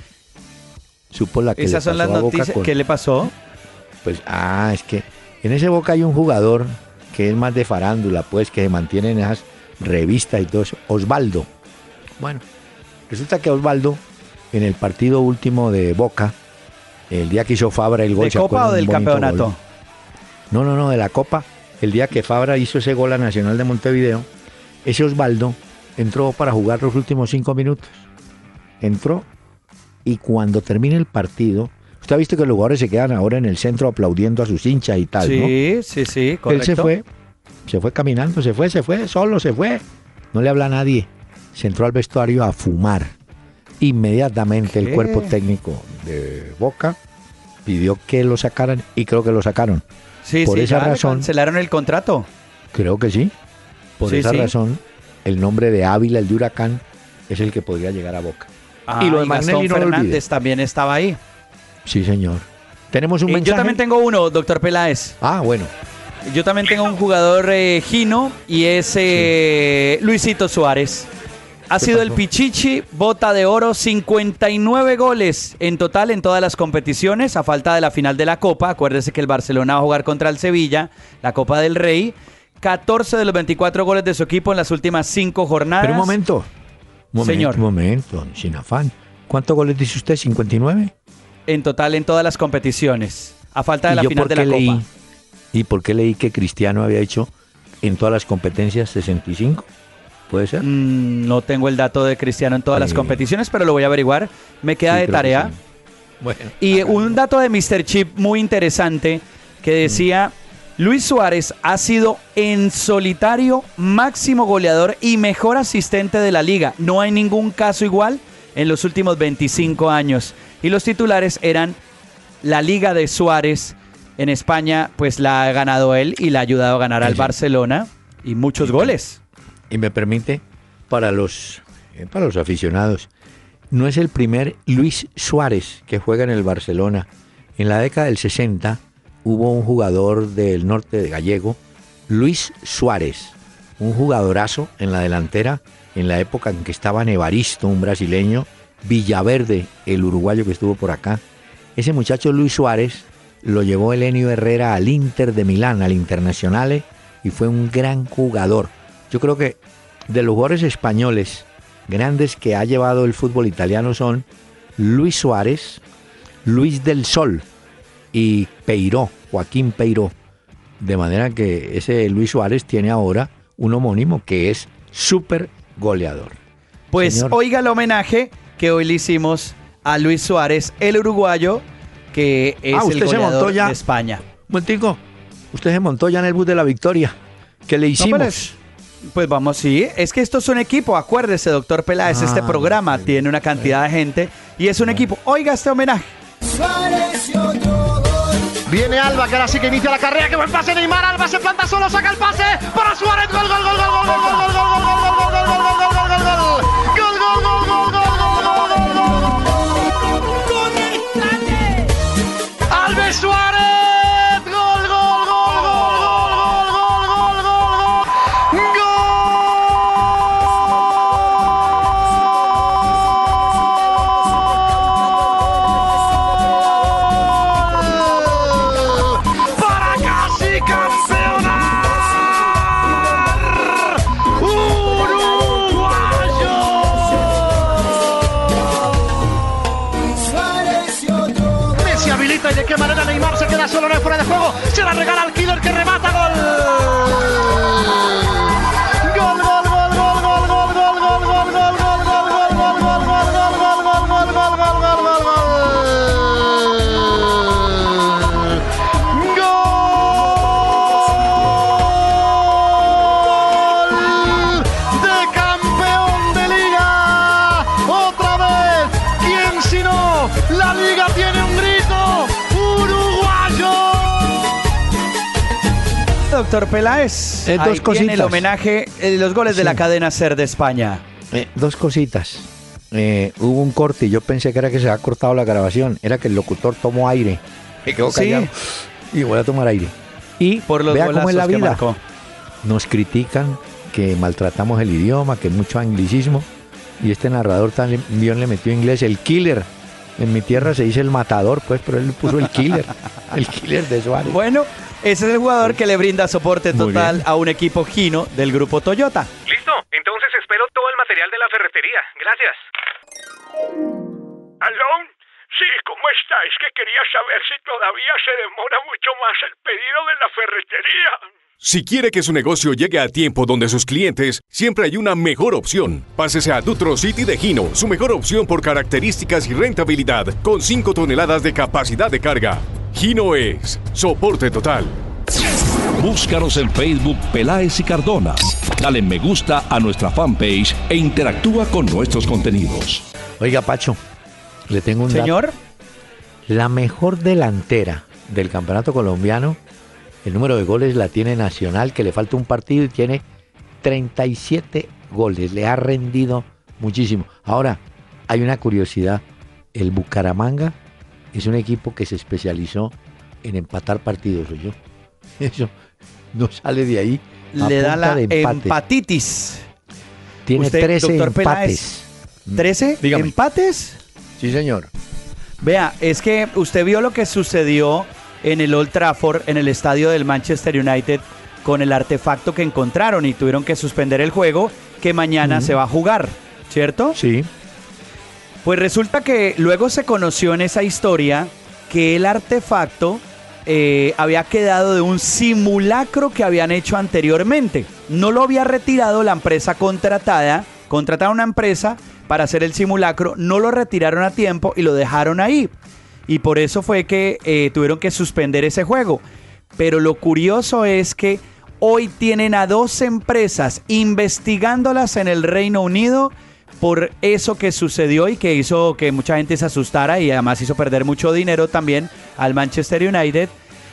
Supo la que esas le son las pasó a Boca noticias. con- ¿Qué le pasó? Pues, ah, es que en ese Boca hay un jugador que es más de farándula, pues, que se mantiene en esas revistas y todo eso. Osvaldo. Bueno, resulta que Osvaldo, en el partido último de Boca, el día que hizo Fabra el gol. ¿De ¿se Copa o del campeonato? gol. No, no, no, de la Copa. El día que Fabra hizo ese gol a Nacional de Montevideo, ese Osvaldo entró para jugar los últimos cinco minutos. Entró y cuando termine el partido, usted ha visto que los jugadores se quedan ahora en el centro aplaudiendo a sus hinchas y tal, ¿no? Sí, sí, sí, correcto. Él se fue, se fue caminando, se fue, se fue, solo se fue. No le habla a nadie. Se entró al vestuario a fumar. Inmediatamente el cuerpo técnico de Boca pidió que lo sacaran y creo que lo sacaron. Sí, por sí, esa ya le razón- cancelaron el contrato. Creo que sí. Por Sí, esa sí. razón, el nombre de Ávila, el de Huracán, es el que podría llegar a Boca. Ah, y lo de Magnelli no lo. Fernández también estaba ahí. Sí, señor. Tenemos un Eh, mensaje. yo también tengo uno, doctor Peláez. Ah, bueno. Yo también tengo un jugador eh, Gino y es eh, Luisito Suárez. Ha ¿Qué sido el? Pichichi, bota de oro, 59 goles en total en todas las competiciones, a falta de la final de la Copa. Acuérdese que el Barcelona va a jugar contra el Sevilla, la Copa del Rey. 14 de los 24 goles de su equipo en las últimas 5 jornadas. Pero un momento. Momento, Señor. un momento, sin afán. ¿Cuántos goles dice usted? ¿59? En total en todas las competiciones, a falta de ¿Y la final de la leí? Copa. ¿Y por qué leí que Cristiano había hecho en todas las competencias 65? ¿Puede ser? Mm, no tengo el dato de Cristiano en todas las Eh, competiciones, pero lo voy a averiguar. Me queda Sí, de tarea. sí. Bueno. Y un dato de Mr. Chip muy interesante que decía, Luis Suárez ha sido en solitario máximo goleador y mejor asistente de la liga. No hay ningún caso igual en los últimos 25 años. Y los titulares eran la liga de Suárez. En España, pues la ha ganado él y la ha ayudado a ganar al. Barcelona y muchos goles. Y me permite, para los, eh, para los aficionados, no es el primer Luis Suárez que juega en el Barcelona. En la década del 60 hubo un jugador del norte de gallego, Luis Suárez, un jugadorazo en la delantera, en la época en que estaba Evaristo, un brasileño, Villaverde, el uruguayo que estuvo por acá. Ese muchacho Luis Suárez lo llevó Elenio Herrera al Inter de Milán, al Internacional, y fue un gran jugador. Yo creo que de los jugadores españoles grandes que ha llevado el fútbol italiano son Luis Suárez, Luis del Sol y Peiró, Joaquín Peiró. De manera que ese Luis Suárez tiene ahora un homónimo que es súper goleador. Pues Señor. oiga el homenaje que hoy le hicimos a Luis Suárez, el uruguayo, que es Ah, el usted se goleador montó ya. de España. Momentico, usted se montó ya en el bus de la victoria. ¿Qué le hicimos? Pues vamos, sí. Es que esto es un equipo. Acuérdese, doctor Peláez, este Ah, programa tiene una cantidad de gente y es un equipo. Oiga este homenaje. Viene Alba, que ahora sí que inicia la carrera. ¡Qué buen pase Neymar! Alba se planta solo, saca el pase para Suárez. ¡Gol, gol, gol, gol, gol, gol, Doctor Peláez. Eh, dos ahí tiene cositas. el homenaje, eh, los goles de la cadena Ser de España. Eh, dos cositas. Eh, hubo un corte y yo pensé que era que se había cortado la grabación. Era que el locutor tomó aire. Me quedó Sí. callado. Y voy a tomar aire. Y Por los vea cómo es la vida. Nos critican que maltratamos el idioma, que mucho anglicismo. Y este narrador también le metió inglés el killer. En mi tierra se dice el matador, pues, pero él le puso el killer. el killer de Suárez. Bueno, ese es el jugador que le brinda soporte total a un equipo Gino del grupo Toyota. Listo, entonces espero todo el material de la ferretería. Gracias. ¿Aló? Sí, ¿cómo está? Es que quería saber si todavía se demora mucho más el pedido de la ferretería. Si quiere que su negocio llegue a tiempo donde sus clientes, siempre hay una mejor opción. Pásese a Dutro City de Gino, su mejor opción por características y rentabilidad, con 5 toneladas de capacidad de carga. Gino es soporte total. Búscanos en Facebook Peláez y Cardona. Dale me gusta a nuestra fanpage e interactúa con nuestros contenidos. Oiga, Pacho, le tengo un dato. Señor, La mejor delantera del campeonato colombiano, el número de goles la tiene Nacional, que le falta un partido y tiene 37 goles. Le ha rendido muchísimo. Ahora, hay una curiosidad. El Bucaramanga es un equipo que se especializó en empatar partidos, yo. Eso no sale de ahí. a le da la empatitis. Tiene usted, 13 doctor empates. Peláez, ¿13 Dígame. empates? Sí, señor. Vea, es que usted vio lo que sucedió en el Old Trafford, en el estadio del Manchester United, con el artefacto que encontraron y tuvieron que suspender el juego que mañana se va a jugar, ¿cierto? Sí. Pues resulta que luego se conoció en esa historia que el artefacto eh, había quedado de un simulacro que habían hecho anteriormente. No lo había retirado la empresa contratada, contrataron una empresa para hacer el simulacro, no lo retiraron a tiempo y lo dejaron ahí. Y por eso fue que eh, tuvieron que suspender ese juego. Pero lo curioso es que hoy tienen a dos empresas investigándolas en el Reino Unido por eso que sucedió y que hizo que mucha gente se asustara y además hizo perder mucho dinero también al Manchester United.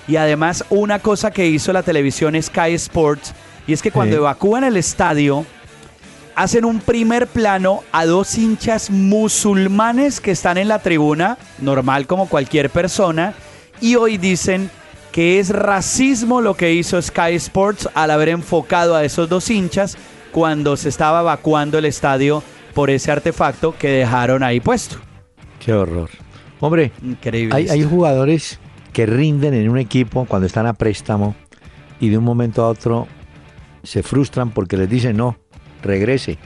Y además una cosa que hizo la televisión Sky Sports y es que cuando Sí. evacúan el estadio hacen un primer plano a dos hinchas musulmanes que están en la tribuna, normal como cualquier persona, y hoy dicen que es racismo lo que hizo Sky Sports al haber enfocado a esos dos hinchas cuando se estaba evacuando el estadio por ese artefacto que dejaron ahí puesto. Qué horror. Hombre, Increíble. hay, hay jugadores que rinden en un equipo cuando están a préstamo y de un momento a otro se frustran porque les dicen no, regrese.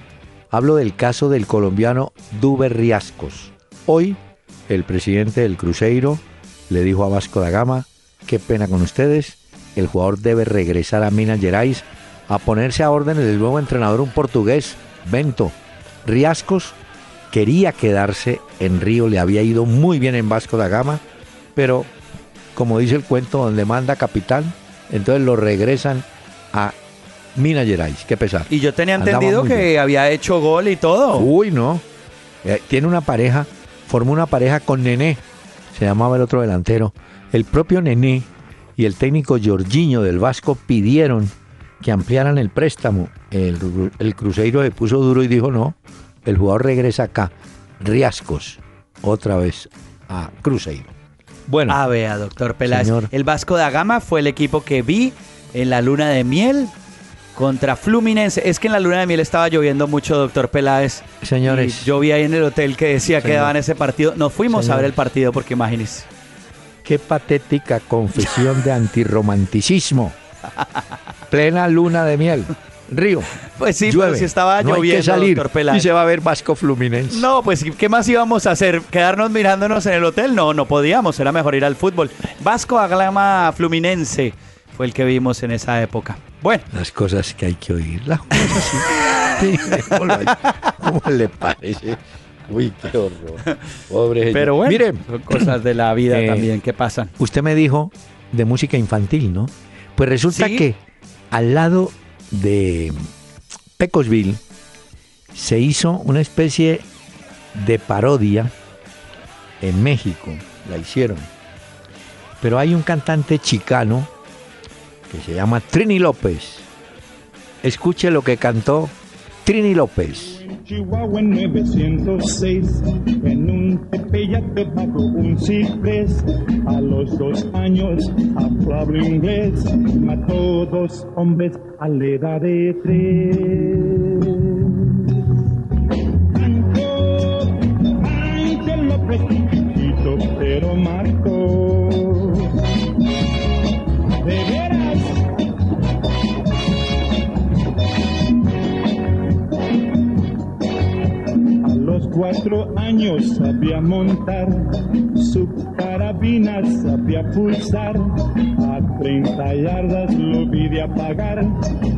Hablo del caso del colombiano Duber Riascos. Hoy el presidente del Cruzeiro le dijo a Vasco da Gama, qué pena con ustedes, el jugador debe regresar a Minas Gerais a ponerse a órdenes del nuevo entrenador, un portugués, Bento. Riascos quería quedarse en Río, le había ido muy bien en Vasco da Gama, pero como dice el cuento, donde manda capitán, entonces lo regresan a Minas Gerais, qué pesar. Y yo tenía Andaba entendido que bien. había hecho gol y todo. Uy, no. Eh, tiene una pareja, formó una pareja con Nené, se llamaba el otro delantero. El propio Nené y el técnico Jorginho del Vasco pidieron que ampliaran el préstamo. El, el Cruzeiro se puso duro y dijo no, el jugador regresa acá. Riascos, otra vez a Cruzeiro. Bueno, A ver, doctor Peláez. Señor. El Vasco da Gama fue el equipo que vi en la luna de miel contra Fluminense. Es que en la luna de miel estaba lloviendo mucho, doctor Peláez. Señores. Y yo vi ahí en el hotel que decía que daban ese partido. Nos fuimos a ver el partido porque imagínese. qué patética confesión de antirromanticismo. Plena luna de miel. Río. Pues sí, llueve. pero si estaba no hay lloviendo, que salir y se va a ver Vasco Fluminense. No, pues ¿qué más íbamos a hacer? ¿Quedarnos mirándonos en el hotel? No, no podíamos, era mejor ir al fútbol. Vasco da Gama Fluminense fue el que vimos en esa época. Bueno, Las cosas que hay que oír. Las cosas. Sí. ¿Cómo le parece? Uy, qué horror. Pobre pero bueno, Mire, son cosas de la vida Eh, también que pasan. usted me dijo de música infantil, ¿no? Pues resulta Sí. que al lado de Pecosville se hizo una especie de parodia en México. La hicieron. Pero hay un cantante chicano que se llama Trini López. Escuche lo que cantó Trini López. Chihuahua en 906, en un tepeyac bajo un ciprés. A los dos años hablaba inglés, mató dos hombres a la edad de tres. Pancho, Pancho López, chiquito pero marcó. De cuatro años sabía montar, su carabina sabía pulsar. A 30 yardas lo vi de apagar,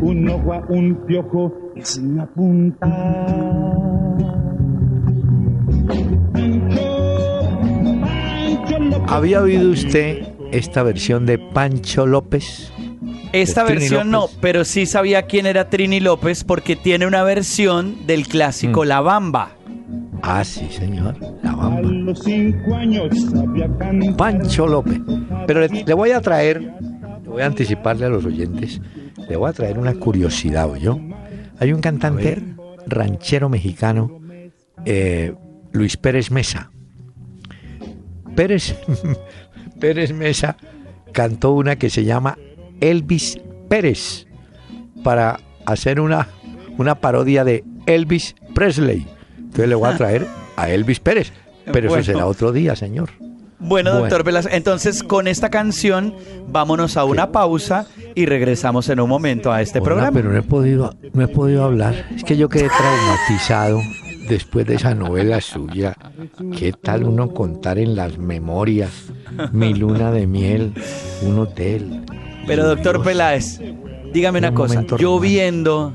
un ojo a un piojo y sin apuntar. ¿Había oído usted esta versión de Pancho López? Esta versión no, pero sí sabía quién era Trini López porque tiene una versión del clásico Mm. La Bamba. Ah, sí, señor. La bamba. Pancho López. Pero le, le voy a traer, le voy a anticiparle a los oyentes, le voy a traer una curiosidad, yo. Hay un cantante ranchero mexicano, eh, Luis Pérez Mesa. Pérez, Pérez Mesa cantó una que se llama Elvis Pérez para hacer una, una parodia de Elvis Presley. Entonces le voy a traer a Elvis Pérez. Pero Bueno. eso será otro día, señor. Bueno, Bueno. doctor Velasco, entonces con esta canción vámonos a una pausa y regresamos en un momento a este Hola, programa. pero no he podido, no he podido hablar. Es que yo quedé traumatizado después de esa novela suya. ¿Qué tal uno contar en las memorias mi luna de miel, un hotel? Pero doctor. Peláez, dígame una Un cosa, yo viendo,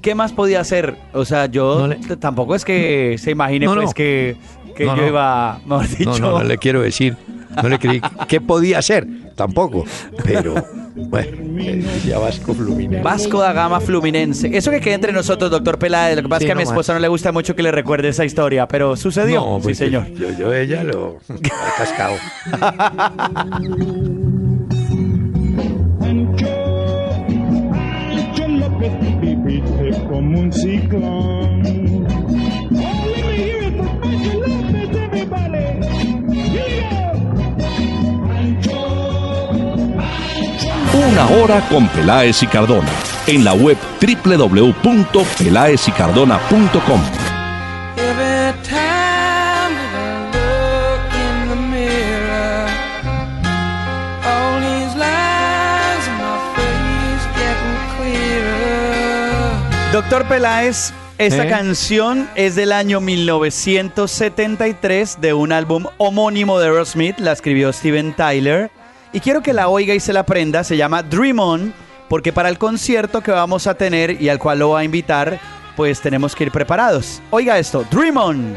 ¿qué más podía hacer? O sea, yo No le- tampoco es que se imagine No, pues no. que, que yo iba, mejor dicho, No, no, le quiero decir. No le creí. ¿Qué podía hacer? Tampoco. Pero, bueno, eh, ya Vasco Fluminense. Vasco da Gama Fluminense. Eso que quede entre nosotros, doctor Peláez. Lo que pasa Sí, es que a mi esposa no le gusta mucho que le recuerde esa historia, pero sucedió. No, sí, pues, señor. Yo, yo ella lo ha cascado. Oh, let me hear it for everybody. Una hora con Peláez y Cardona. En la web www.pelaezicardona.com. Doctor Peláez, esta ¿Eh? canción es del año 1973 de un álbum homónimo de Aerosmith, la escribió Steven Tyler. Y quiero que la oiga y se la aprenda, se llama Dream On, porque para el concierto que vamos a tener y al cual lo va a invitar pues tenemos que ir preparados. Oiga esto, Dream On.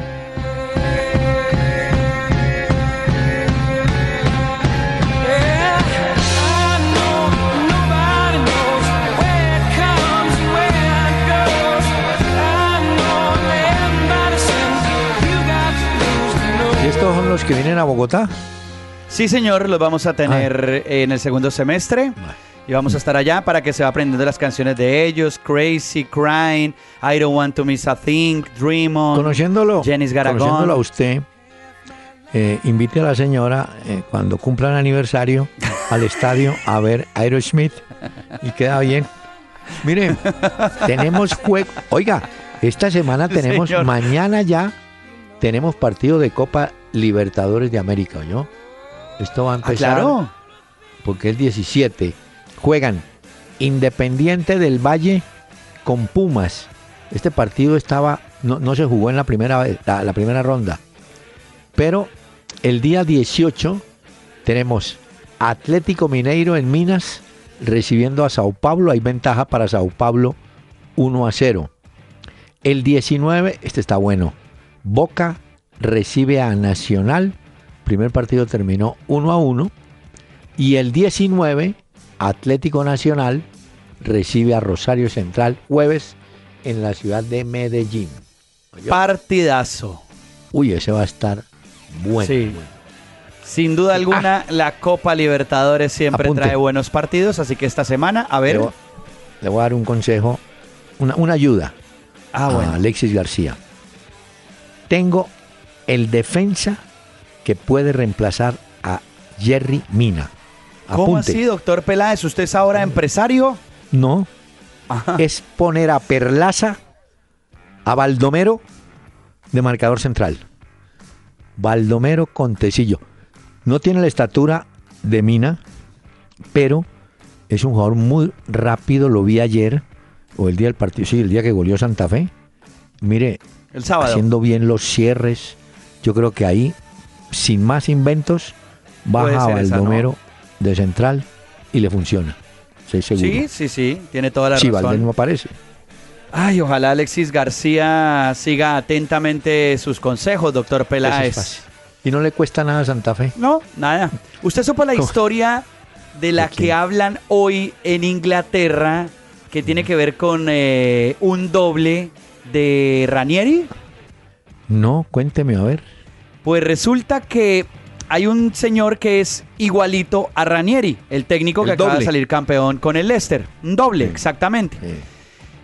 Los que vienen a Bogotá? Sí, señor, los vamos a tener en el segundo semestre. Y vamos a estar allá para que se va aprendiendo las canciones de ellos. Crazy, Crying, I Don't Want to Miss a Thing, Dream On. Conociéndolo, Jenny's a conociéndolo a usted, eh, invite a la señora eh, cuando cumplan aniversario al estadio a ver Aerosmith y queda bien. Mire, tenemos juego. Oiga, esta semana tenemos, Señor. mañana ya, tenemos partido de Copa Libertadores de América, ¿yo? Esto va a Ah, empezar. claro. Porque el 17 juegan Independiente del Valle con Pumas. Este partido estaba, no, no se jugó en la primera, vez- la, la primera ronda. Pero el día 18 tenemos Atlético Mineiro en Minas recibiendo a Sao Paulo. Hay ventaja para Sao Paulo 1 a 0. El 19, este está bueno. Boca recibe a Nacional. Primer partido terminó 1 a 1. Y el 19, Atlético Nacional recibe a Rosario Central jueves en la ciudad de Medellín. Partidazo. Uy, ese va a estar bueno. Sí. bueno. Sin duda alguna, la Copa Libertadores siempre Apunte. trae buenos partidos, así que esta semana, a ver. Le voy, le voy a dar un consejo, una, una ayuda Ah, a bueno. Alexis García. Tengo el defensa que puede reemplazar a Jerry Mina. ¿Cómo así, doctor Peláez? ¿Usted es ahora empresario? No. Es poner a Perlaza, a Baldomero de marcador central. Baldomero con Tecillo. No tiene la estatura de Mina, pero es un jugador muy rápido. Lo vi ayer, o el día del partido, sí, el día que goleó Santa Fe. Mire, El sábado. haciendo bien los cierres. Yo creo que ahí, sin más inventos, baja a. Baldomero de central y le funciona. Estoy seguro. Sí, sí, sí, tiene toda la Sí, razón. Valdés no aparece. Ay, ojalá Alexis García siga atentamente sus consejos, doctor es Peláez. Y no le cuesta nada a Santa Fe. No, nada. ¿Usted supo la ¿Cómo? historia de la que hablan hoy en Inglaterra que tiene que ver con eh, un doble de Ranieri? No, cuénteme a ver. Pues resulta que hay un señor que es igualito a Ranieri, el técnico que acaba de salir campeón con el Leicester. Un doble, exactamente.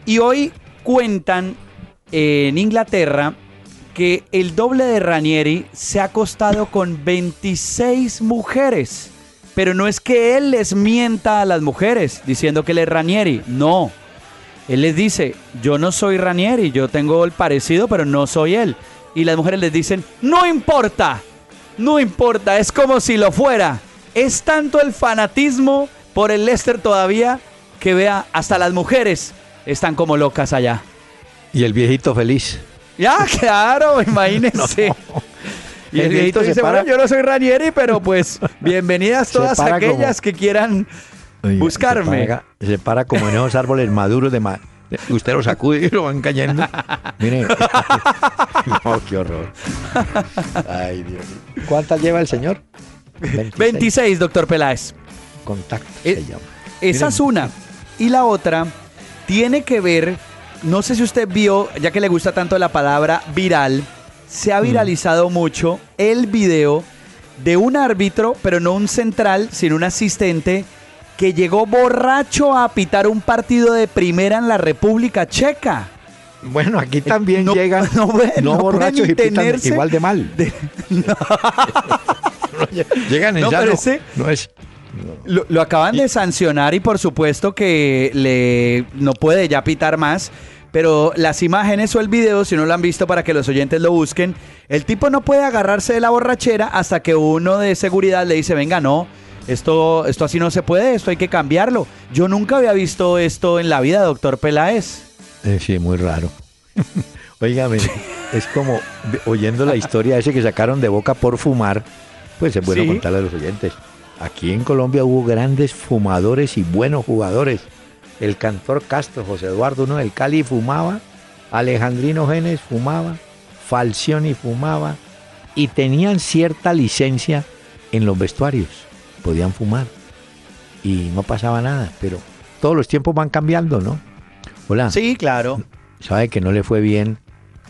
Y hoy cuentan en Inglaterra que el doble de Ranieri se ha acostado con 26 mujeres. Pero no es que él les mienta a las mujeres diciendo que él es Ranieri. No. Él les dice, yo no soy Ranieri, yo tengo el parecido, pero no soy él. Y las mujeres les dicen, no importa, no importa, es como si lo fuera. Es tanto el fanatismo por el Leicester todavía que vea, hasta las mujeres están como locas allá. Y el viejito feliz. Ya, claro, imagínense. Y el, El viejito viejito se dice, para- bueno, yo no soy Ranieri, pero pues bienvenidas todas aquellas como- que quieran buscarme. Se para, se para como en esos árboles maduros de ma- Usted lo sacude y lo van cayendo. Mire. no, qué horror. Ay, Dios mío. ¿Cuántas lleva el señor? 26, doctor Peláez. Contacto Eh, se llama. Esa Miren. es una. Y la otra tiene que ver, no sé si usted vio, ya que le gusta tanto la palabra viral, se Mm. ha viralizado mucho el video de un árbitro, pero no un central, sino un asistente, que llegó borracho a pitar un partido de primera en la República Checa. Bueno, aquí también no- llegan no no, borrachos y pitan igual de mal. llegan en No, ya pero no, ese- no es Lo, lo acaban de sancionar y por supuesto que le no puede ya pitar más. Pero las imágenes o el video, si no lo han visto para que los oyentes lo busquen, el tipo no puede agarrarse de la borrachera hasta que uno de seguridad le dice, venga, no, esto, esto así no se puede, esto hay que cambiarlo. Yo nunca había visto esto en la vida, doctor Peláez. Eh, sí, muy raro. Óigame, es como oyendo la historia ese que sacaron de boca por fumar, pues es bueno Sí. contarle a los oyentes. Aquí en Colombia hubo grandes fumadores y buenos jugadores. El cantor Castro, José Eduardo, uno del Cali fumaba Alejandrino Genes fumaba, Falcioni fumaba y tenían cierta licencia en los vestuarios. Podían fumar y no pasaba nada, pero todos los tiempos van cambiando, ¿no? Hola. Sí, claro. ¿Sabe que no le fue bien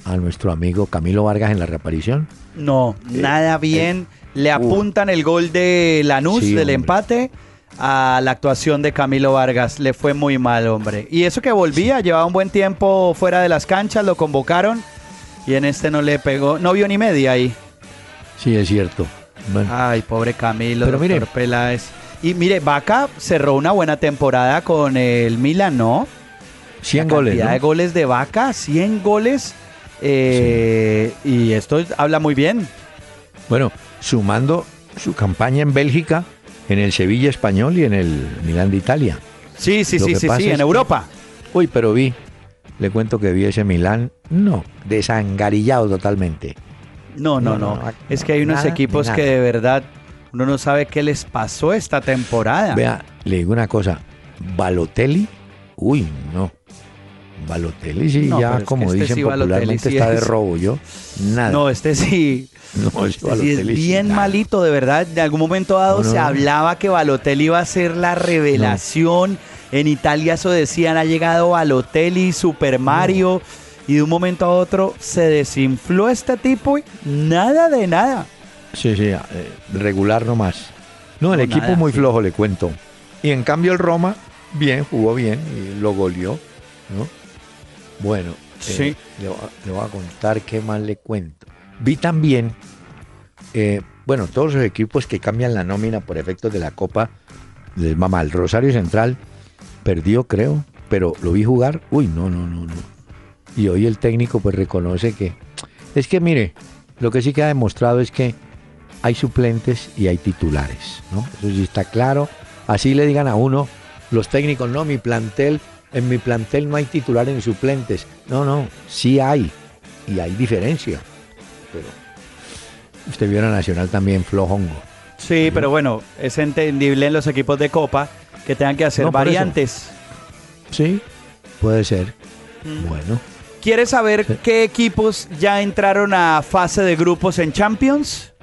a nuestro amigo Camilo Vargas en la reaparición? No, nada bien. Le apuntan el gol de Lanús Sí, del hombre. empate a la actuación de Camilo Vargas. Le fue muy mal, hombre. Y eso que volvía, llevaba un buen tiempo fuera de las canchas, lo convocaron y en este no le pegó, no vio ni media ahí. Sí, es cierto. Bueno, Ay, pobre Camilo, Pero mire. Peláez. Y mire, Vaca cerró una buena temporada con el Milan, ¿no? 100 La goles, cantidad ¿no? de goles de Vaca, 100 goles. eh, Y esto habla muy bien. Bueno, sumando su campaña en Bélgica, en el Sevilla español y en el Milán de Italia. Sí, sí, Lo sí, sí, sí, en que- Europa. Uy, pero vi, le cuento que vi ese Milán, no, desangarillado totalmente. No, no, No, no. no, es que hay unos nada, equipos que de verdad uno no sabe qué les pasó esta temporada. Vea, le digo una cosa, Balotelli, uy, no. Balotelli sí, No, ya como este dicen sí, popularmente sí está de robo, yo, nada. No, este sí. No, este sí es bien nada. malito, de verdad. De algún momento dado No, no, se hablaba que Balotelli iba a ser la revelación. En Italia eso decían, ha llegado Balotelli, Super Mario. Y de un momento a otro se desinfló este tipo y nada de nada. Sí, sí, eh, regular nomás. No, el No, equipo nada, muy flojo, le cuento. Y en cambio el Roma, bien, jugó bien y lo goleó, ¿no? Bueno, eh, Sí. le, voy a- le voy a contar qué más le cuento. Vi también, eh, bueno, todos los equipos que cambian la nómina por efectos de la Copa, les va mal. Rosario Central perdió, creo, pero lo vi jugar. Uy, no, no, no, no. Y hoy el técnico pues reconoce que... Es que mire, lo que sí que ha demostrado es que hay suplentes y hay titulares, ¿no? Eso sí está claro. Así le digan a uno los técnicos, no, mi plantel, en mi plantel no hay titulares ni suplentes. No, no, sí hay. Y hay diferencia. Pero usted vio a Nacional también flojongo. Sí, pero bueno, es entendible en los equipos de Copa que tengan que hacer No, por eso. variantes. Sí, puede ser. Mm. Bueno. ¿Quieres saber qué equipos ya entraron a fase de grupos en Champions?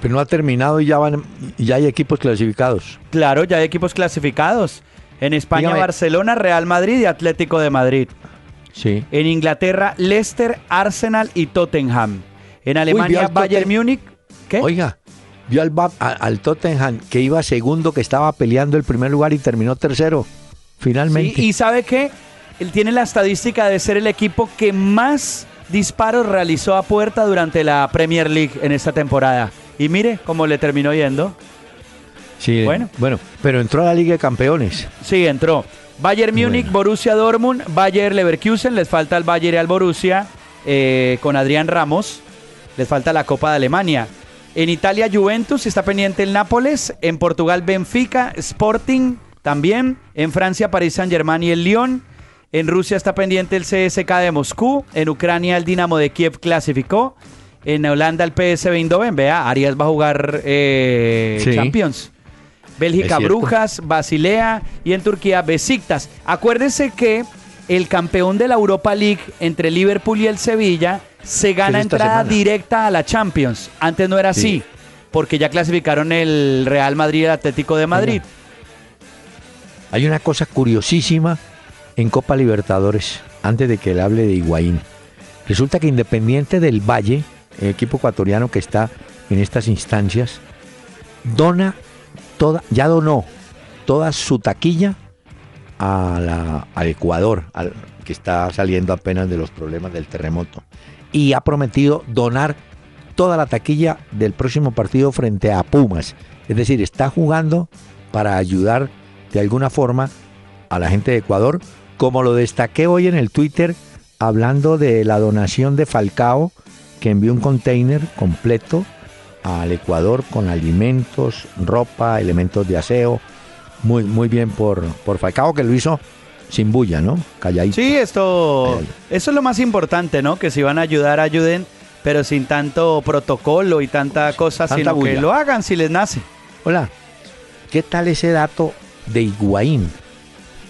Pero no ha terminado y ya van ya hay equipos clasificados. Claro, ya hay equipos clasificados. En España, Dígame. Barcelona, Real Madrid y Atlético de Madrid. Sí. En Inglaterra, Leicester, Arsenal y Tottenham. En Alemania, Bayern Múnich. ¿Qué? Oiga, vio al, al Tottenham que iba segundo, que estaba peleando el primer lugar y terminó tercero. Finalmente. Sí, y sabe qué? Él tiene la estadística de ser el equipo que más disparos realizó a puerta durante la Premier League en esta temporada. Y mire cómo le terminó yendo. Sí, Bueno. bueno, pero entró a la Liga de Campeones. Sí, entró. Bayern Múnich, Bueno. Borussia Dortmund, Bayern Leverkusen, les falta el Bayern y al Borussia eh, con Adrián Ramos, les falta la Copa de Alemania. En Italia Juventus, está pendiente el Nápoles, en Portugal Benfica, Sporting también, en Francia París Saint-Germain y el Lyon, en Rusia está pendiente el CSK de Moscú, en Ucrania el Dinamo de Kiev clasificó, en Holanda el PSV Eindhoven, vea, Arias va a jugar eh, Sí. Champions. Bélgica. Brujas, Basilea y en Turquía Besiktas. Acuérdense que el campeón de la Europa League entre Liverpool y el Sevilla se gana entrada semana. directa a la Champions. Antes no era Sí. así, porque ya clasificaron el Real Madrid y el Atlético de Madrid. Hay una cosa curiosísima en Copa Libertadores, antes de que le hable de Higuaín. Resulta que Independiente del Valle, el equipo ecuatoriano que está en estas instancias, dona toda, ya donó toda su taquilla a al Ecuador, al- que está saliendo apenas de los problemas del terremoto. Y ha prometido donar toda la taquilla del próximo partido frente a Pumas. Es decir, está jugando para ayudar de alguna forma a la gente de Ecuador, como lo destaqué hoy en el Twitter hablando de la donación de Falcao, que envió un container completo al Ecuador con alimentos, ropa, elementos de aseo. Muy, muy bien por, por Falcao, que lo hizo sin bulla, ¿no? Calladito. Sí, esto, eso es lo más importante, ¿no? Que si van a ayudar, ayuden, pero sin tanto protocolo y tanta cosa, Tanta sino que bulla. lo hagan si les nace. Hola, ¿qué tal ese dato de Higuaín?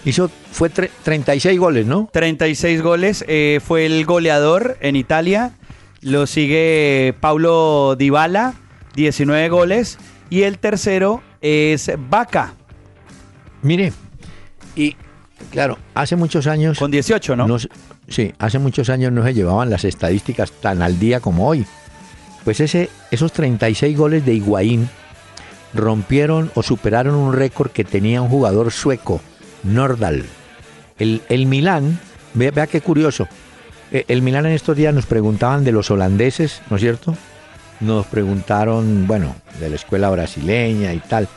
Hizo, fue tre- 36 goles, ¿no? 36 goles. eh, fue el goleador en Italia. Lo sigue Paulo Dybala, 19 goles. Y el tercero es Vaca, Mire, y claro, hace muchos años... con 18, ¿no? sí, hace muchos años no se llevaban las estadísticas tan al día como hoy. Pues ese, esos 36 goles de Higuaín rompieron o superaron un récord que tenía un jugador sueco, Nordal. El, el Milán, vea, qué curioso. Eh, El Milán en estos días nos preguntaban de los holandeses, ¿no es cierto? Nos preguntaron, bueno, de la escuela brasileña y tal.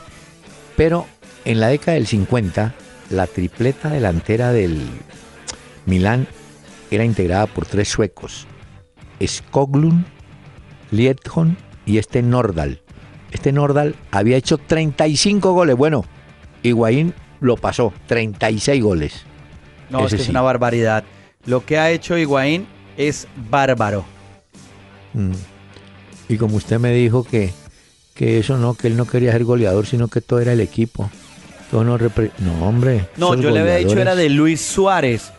Pero en la década del 50, la tripleta delantera del Milán era integrada por tres suecos: Skoglund, Liedholm y este Nordal. Este Nordal había hecho 35 goles. Bueno, Higuaín lo pasó, 36 goles. No, es, Ese que es una barbaridad. Lo que ha hecho Higuaín es bárbaro. Mm. Y como usted me dijo que, que eso no, que él no quería ser goleador, sino que todo era el equipo. Todo no, no hombre. No, yo le había dicho era de Luis Suárez,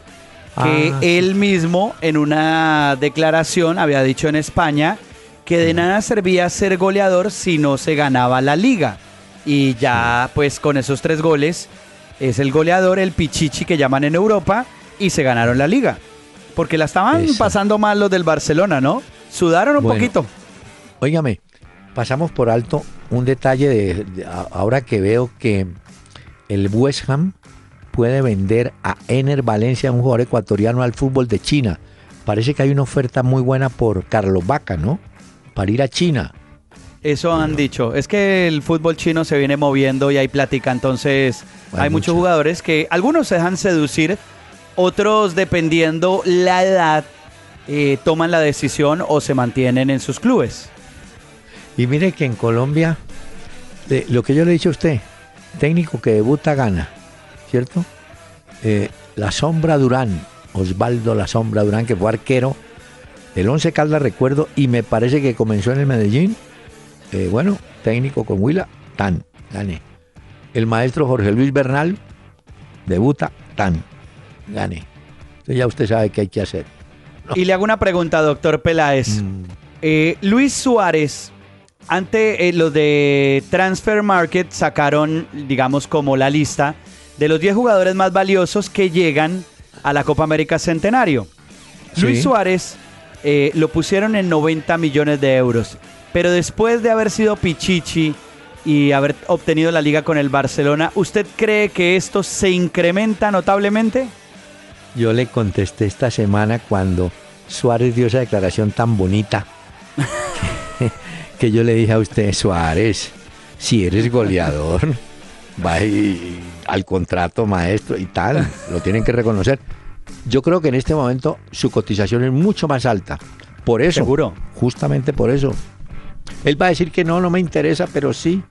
que Ah, él mismo en una declaración había dicho en España que de nada servía ser goleador si no se ganaba la liga. Y ya pues con esos tres goles es el goleador, el Pichichi que llaman en Europa y se ganaron la liga. Porque la estaban Eso. pasando mal los del Barcelona, ¿no? Sudaron un Bueno. poquito. Óigame, pasamos por alto un detalle de, ahora que veo que el West Ham puede vender a Ener Valencia, un jugador ecuatoriano, al fútbol de China. Parece que hay una oferta muy buena por Carlos Vaca, ¿no? Para ir a China. Eso han dicho. Es que el fútbol chino se viene moviendo y hay plática, entonces hay, Hay muchos mucho. jugadores que algunos se dejan seducir, otros dependiendo la edad eh, toman la decisión o se mantienen en sus clubes. Y mire que en Colombia, eh, lo que yo le he dicho a usted, técnico que debuta gana, ¿cierto? Eh, la Sombra Durán, Osvaldo La Sombra Durán, que fue arquero del Once Caldas, recuerdo, y me parece que comenzó en el Medellín. Eh, bueno, técnico con Huila, tan, gané. El maestro Jorge Luis Bernal, debuta, tan, gané. Entonces ya usted sabe qué hay que hacer. Y le hago una pregunta, doctor Peláez. Eh, Luis Suárez, ante eh, los de Transfer Market sacaron, digamos, como la lista de los 10 jugadores más valiosos que llegan a la Copa América Centenario. Luis. Suárez eh, lo pusieron en 90 millones de euros, pero después de haber sido Pichichi y haber obtenido la liga con el Barcelona, ¿usted cree que esto se incrementa notablemente? Yo le contesté esta semana cuando Suárez dio esa declaración tan bonita que yo le dije a usted, Suárez, si eres goleador, va al contrato maestro y tal, lo tienen que reconocer. Yo creo que en este momento su cotización es mucho más alta. Por eso, Seguro. justamente por eso. Él va a decir que no, no me interesa, pero sí.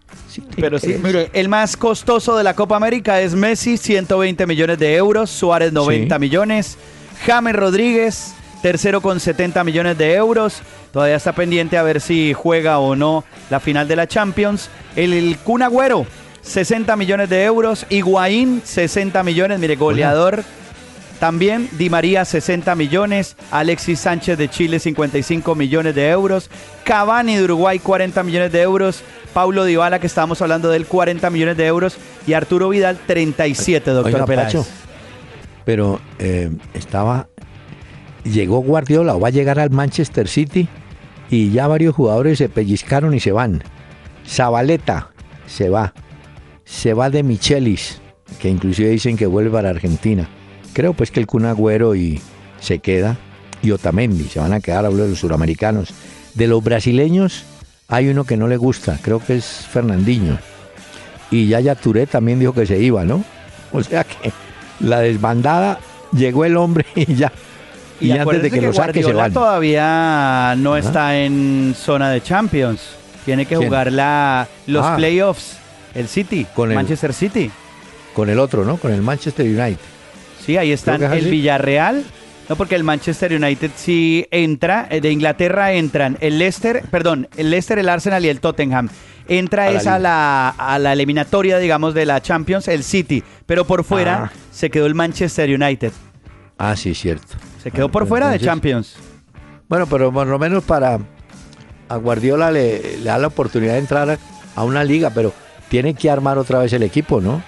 Pero sí, mire, el más costoso de la Copa América es Messi, 120 millones de euros, Suárez 90 Sí. millones, James Rodríguez, tercero con 70 millones de euros, todavía está pendiente a ver si juega o no la final de la Champions, el, el Kun Agüero, 60 millones de euros, Higuaín, 60 millones, mire, goleador. También Di María 60 millones, Alexis Sánchez de Chile 55 millones de euros, Cavani de Uruguay 40 millones de euros, Paulo Dybala que estábamos hablando de él 40 millones de euros y Arturo Vidal 37, doctor Oiga, Peláez. Pacho, pero eh, estaba. Llegó Guardiola o va a llegar al Manchester City y ya varios jugadores se pellizcaron y se van. Zabaleta se va. Se va de Michelis, que inclusive dicen que vuelve para Argentina. Creo pues que el Kun Agüero y se queda. Y Otamendi, se van a quedar, hablo de los suramericanos. De los brasileños hay uno que no le gusta, creo que es Fernandinho. Y Yaya Touré también dijo que se iba, ¿no? O sea que la desbandada llegó el hombre y ya. Y, antes de acuérdense que, lo saque se Guardiola van. todavía no Ajá. está en zona de Champions. Tiene que ¿Quién? jugar la, los Ah. playoffs. El City, Con el- Manchester City. Con el otro, ¿no? Con el Manchester United. Sí, ahí están es el. Villarreal No, porque el Manchester United sí entra, eh, de Inglaterra entran el Leicester, perdón, el Leicester, el Arsenal y el Tottenham. Entra A la es a la, a la eliminatoria, digamos, de la Champions, el City, pero por fuera Ah. se quedó el Manchester United. Ah, sí, cierto. Se quedó por fuera de Champions. Bueno, pero por lo menos para a Guardiola le, le da la oportunidad de entrar a una liga, pero tiene que armar otra vez el equipo, ¿no?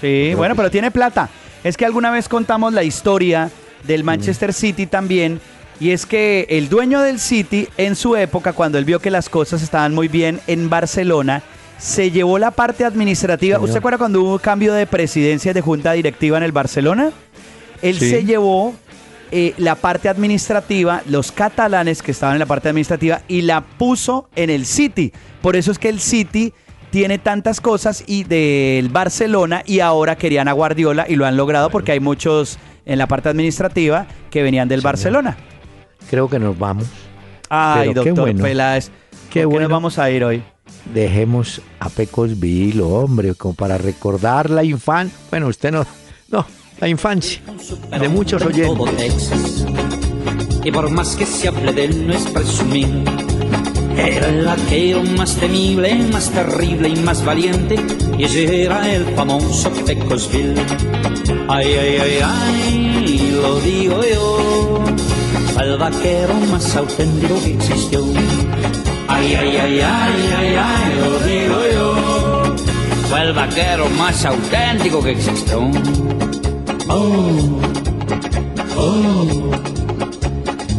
Sí, bueno, pero tiene plata. Es que alguna vez contamos la historia del Manchester City también. Y es que el dueño del City, en su época, cuando él vio que las cosas estaban muy bien en Barcelona, se llevó la parte administrativa. Señor. ¿Usted acuerda cuando hubo cambio de presidencia de junta directiva en el Barcelona? Él Sí. se llevó eh, la parte administrativa, los catalanes que estaban en la parte administrativa, y la puso en el City. Por eso es que el City tiene tantas cosas y del Barcelona y ahora querían a Guardiola y lo han logrado porque hay muchos en la parte administrativa que venían del Barcelona. Creo que nos vamos. Ay, Pero qué doctor bueno. Peláez. Qué ¿por bueno. nos vamos a ir hoy? Dejemos a Pecos Vilo, hombre, como para recordar la infancia. Bueno, usted no, no, la infancia de muchos oyentes. Y por más que se hable de él, no es presumir. Era el vaquero más temible, más terrible y más valiente. Y ese era el famoso Pecosville. Ay, ay, ay, ay, lo digo yo. Al vaquero más auténtico que existió. Ay, ay, ay, ay, ay, ay, lo digo yo. Fue el vaquero más auténtico que existió. Oh, oh.